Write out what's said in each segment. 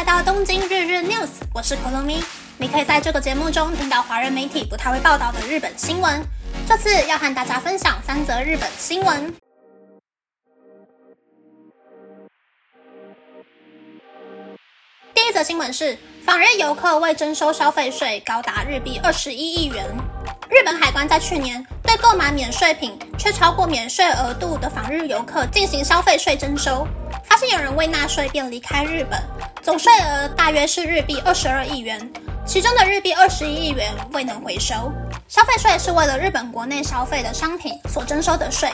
来到东京日日 news，我是可乐咪。你可以在这个节目中听到华人媒体不太会报道的日本新闻。这次要和大家分享三则日本新闻。第一则新闻是，访日游客未征收消费税高达日币二十一亿元。日本海关在去年对购买免税品却超过免税额度的访日游客进行消费税征收，发现有人未纳税便离开日本，总税额大约是日币二十二亿元，其中的日币二十一亿元未能回收。消费税是为了日本国内消费的商品所征收的税，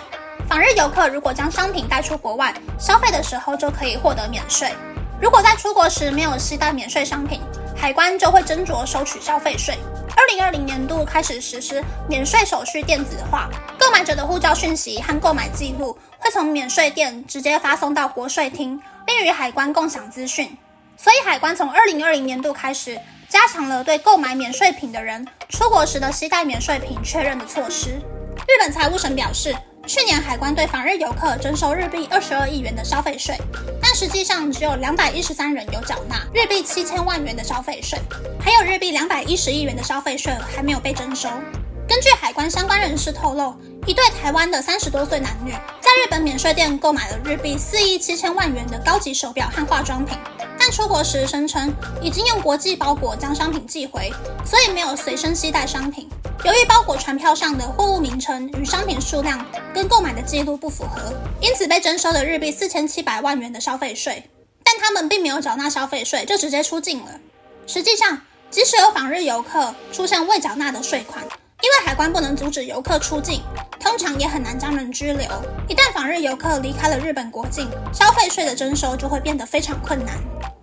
访日游客如果将商品带出国外消费的时候就可以获得免税。如果在出国时没有携带免税商品，海关就会斟酌收取消费税。二零二零年度开始实施免税手续电子化，购买者的护照讯息和购买记录会从免税店直接发送到国税厅，并与海关共享资讯。所以，海关从二零二零年度开始加强了对购买免税品的人出国时的携带免税品确认的措施。日本财务省表示。去年海关对访日游客征收日币二十二亿元的消费税，但实际上只有两百一十三人有缴纳日币七千万元的消费税，还有日币两百一十亿元的消费税还没有被征收。根据海关相关人士透露，一对台湾的三十多岁男女在日本免税店购买了日币四亿七千万元的高级手表和化妆品，但出国时声称已经用国际包裹将商品寄回，所以没有随身携带商品。由于包裹传票上的货物名称与商品数量跟购买的记录不符合，因此被征收了日币四千七百万元的消费税。但他们并没有缴纳消费税，就直接出境了。实际上，即使有访日游客出现未缴纳的税款，因为海关不能阻止游客出境，通常也很难将人拘留。一旦访日游客离开了日本国境，消费税的征收就会变得非常困难。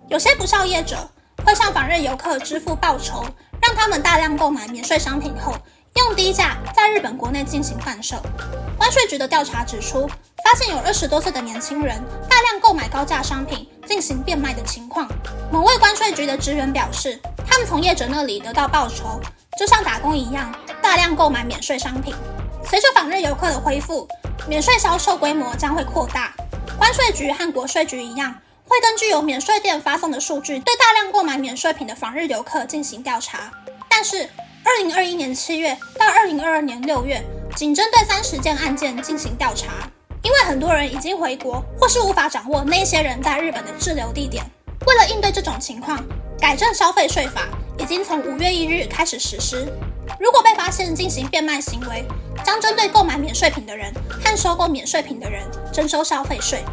有些不孝业者会向访日游客支付报酬，让他们大量购买免税商品后。用低价在日本国内进行贩售。关税局的调查指出，发现有二十多岁的年轻人大量购买高价商品进行变卖的情况。某位关税局的职员表示，他们从业者那里得到报酬，就像打工一样，大量购买免税商品。随着访日游客的恢复，免税销售规模将会扩大。关税局和国税局一样，会根据由免税店发送的数据，对大量购买免税品的访日游客进行调查。但是，二零二一年七月到二零二二年六月，仅针对三十件案件进行调查。因为很多人已经回国，或是无法掌握那些人在日本的滞留地点。为了应对这种情况，改正消费税法已经从五月一日开始实施。如果被发现进行变卖行为，将针对购买免税品的人和收购免税品的人征收消费税。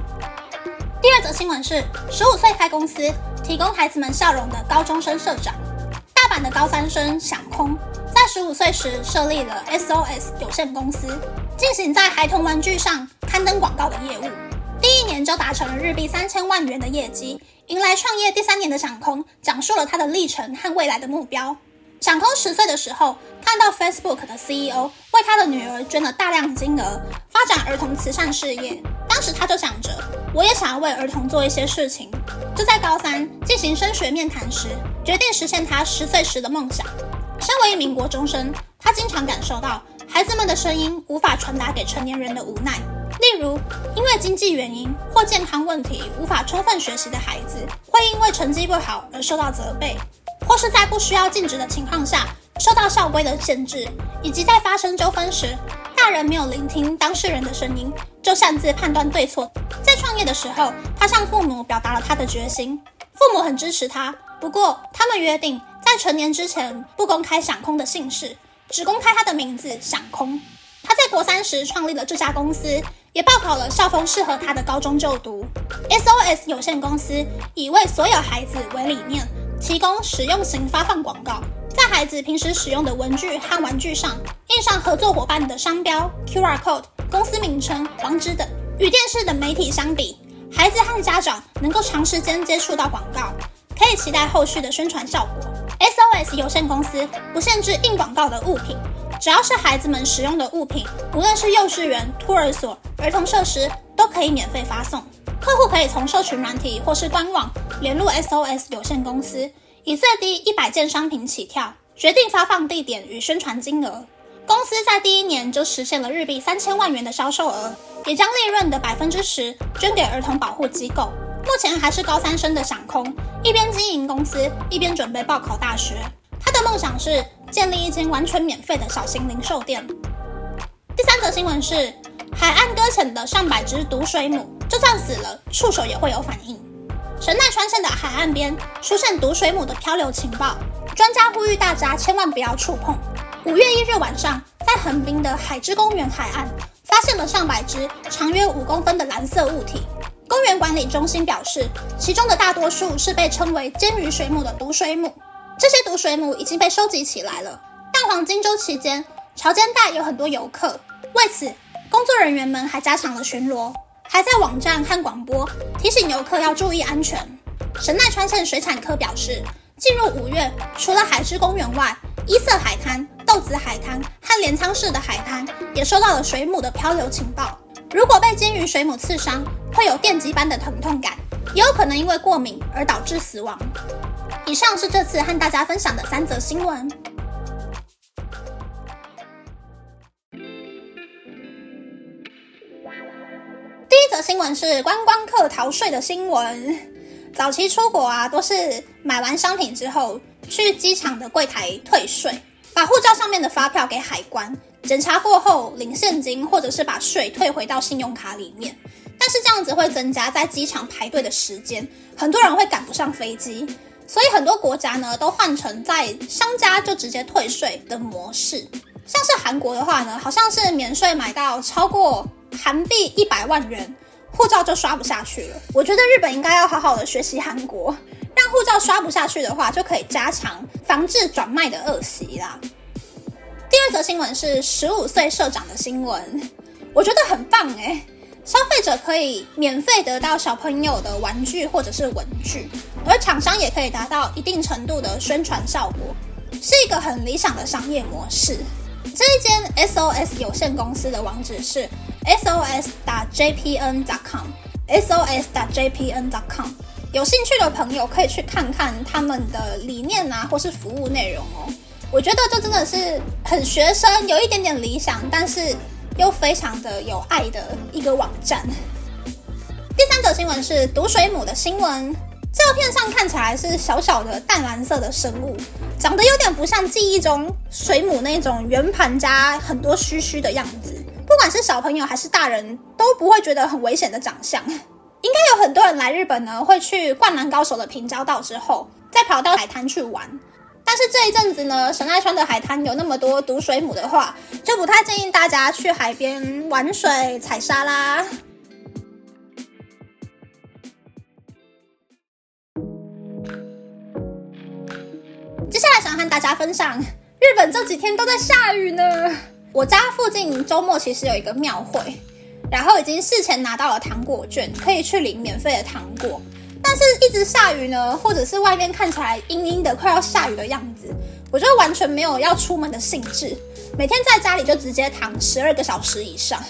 第二则新闻是：十五岁开公司，提供孩子们笑容的高中生社长。大阪的高三生想空，在十五岁时设立了 SOS 有限公司，进行在孩童玩具上刊登广告的业务。第一年就达成了日币三千万元的业绩，迎来创业第三年的想空，讲述了他的历程和未来的目标。想空十岁的时候，看到 Facebook 的 CEO 为他的女儿捐了大量金额，发展儿童慈善事业。当时他就想着，我也想要为儿童做一些事情。就在高三进行升学面谈时，决定实现他十岁时的梦想。身为一名国中生，他经常感受到孩子们的声音无法传达给成年人的无奈。例如，因为经济原因或健康问题无法充分学习的孩子，会因为成绩不好而受到责备，或是在不需要禁止的情况下受到校规的限制，以及在发生纠纷时，大人没有聆听当事人的声音，就擅自判断对错。在创业的时候，他向父母表达了他的决心，父母很支持他。不过，他们约定在成年之前不公开想空的姓氏，只公开他的名字想空。他在国三时创立了这家公司，也报考了校风适合他的高中就读。SOS 有限公司以为所有孩子为理念，提供使用型发放广告，在孩子平时使用的文具和玩具上印上合作伙伴的商标、QR code、公司名称、网址等。与电视等媒体相比，孩子和家长能够长时间接触到广告。可以期待后续的宣传效果。SOS 有限公司不限制印广告的物品，只要是孩子们使用的物品，无论是幼稚园、托儿所、儿童设施，都可以免费发送。客户可以从社群软体或是官网联络 SOS 有限公司，以最低一百件商品起跳，决定发放地点与宣传金额。公司在第一年就实现了日币三千万元的销售额，也将利润的百分之十捐给儿童保护机构。目前还是高三生的想空，一边经营公司，一边准备报考大学。他的梦想是建立一间完全免费的小型零售店。第三则新闻是，海岸搁浅的上百只毒水母，就算死了，触手也会有反应。神奈川县的海岸边出现毒水母的漂流情报，专家呼吁大家千万不要触碰。五月一日晚上，在横滨的海之公园海岸，发现了上百只长约五公分的蓝色物体。公园管理中心表示，其中的大多数是被称为尖鱼水母的毒水母。这些毒水母已经被收集起来了。但黄金周期间，潮间带有很多游客，为此工作人员们还加强了巡逻，还在网站和广播提醒游客要注意安全。神奈川县水产科表示，进入五月，除了海之公园外，伊色海滩、豆子海滩和镰仓市的海滩也收到了水母的漂流情报。如果被金鱼水母刺伤，会有电击般的疼痛感，也有可能因为过敏而导致死亡。以上是这次和大家分享的三则新闻。新闻是观光客逃税的新闻。早期出国啊，都是买完商品之后去机场的柜台退税，把护照上面的发票给海关。检查过后领现金，或者是把税退回到信用卡里面，但是这样子会增加在机场排队的时间，很多人会赶不上飞机，所以很多国家呢都换成在商家就直接退税的模式。像是韩国的话呢，好像是免税买到超过韩币一百万元，护照就刷不下去了。我觉得日本应该要好好的学习韩国，让护照刷不下去的话，就可以加强防治转卖的恶习啦。第二则新闻是十五岁社长的新闻，我觉得很棒诶，消费者可以免费得到小朋友的玩具或者是文具，而厂商也可以达到一定程度的宣传效果，是一个很理想的商业模式。这一间 SOS 有限公司的网址是 sos. 打 JPN dot com，SOS 打 JPN dot com 有兴趣的朋友可以去看看他们的理念啊，或是服务内容哦。我觉得这真的是很学生，有一点点理想，但是又非常的有爱的一个网站。第三则新闻是毒水母的新闻，照片上看起来是小小的淡蓝色的生物，长得有点不像记忆中水母那种圆盘加很多须须的样子。不管是小朋友还是大人，都不会觉得很危险的长相。应该有很多人来日本呢，会去灌篮高手的平交道之后，再跑到海滩去玩。但是这一阵子呢，神奈川的海滩有那么多毒水母的话，就不太建议大家去海边玩水、踩沙啦。和大家分享，日本这几天都在下雨呢。我家附近周末其实有一个庙会，然后已经事前拿到了糖果券，可以去领免费的糖果。但是一直下雨呢，或者是外面看起来阴阴的，快要下雨的样子，我就完全没有要出门的兴致。每天在家里就直接躺十二个小时以上。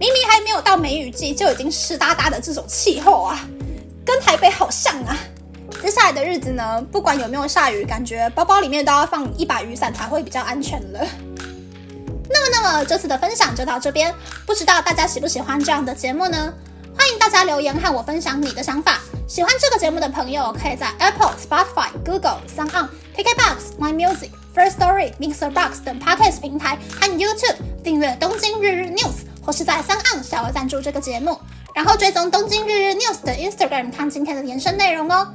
明明还没有到梅雨季，就已经湿哒哒的这种气候啊，跟台北好像啊。接下来的日子呢，不管有没有下雨，感觉包包里面都要放一把雨伞才会比较安全了。那么，那么这次的分享就到这边，不知道大家喜不喜欢这样的节目呢？欢迎大家留言和我分享你的想法。喜欢这个节目的朋友，可以在 Apple、Spotify、Google、s o n KKBox、My Music、First Story、Mixer Box 等 Podcast 平台和 YouTube 订阅《东京日日 News》，或是在 s o 小额赞助这个节目，然后追踪《东京日日 News》的 Instagram 看今天的延伸内容哦。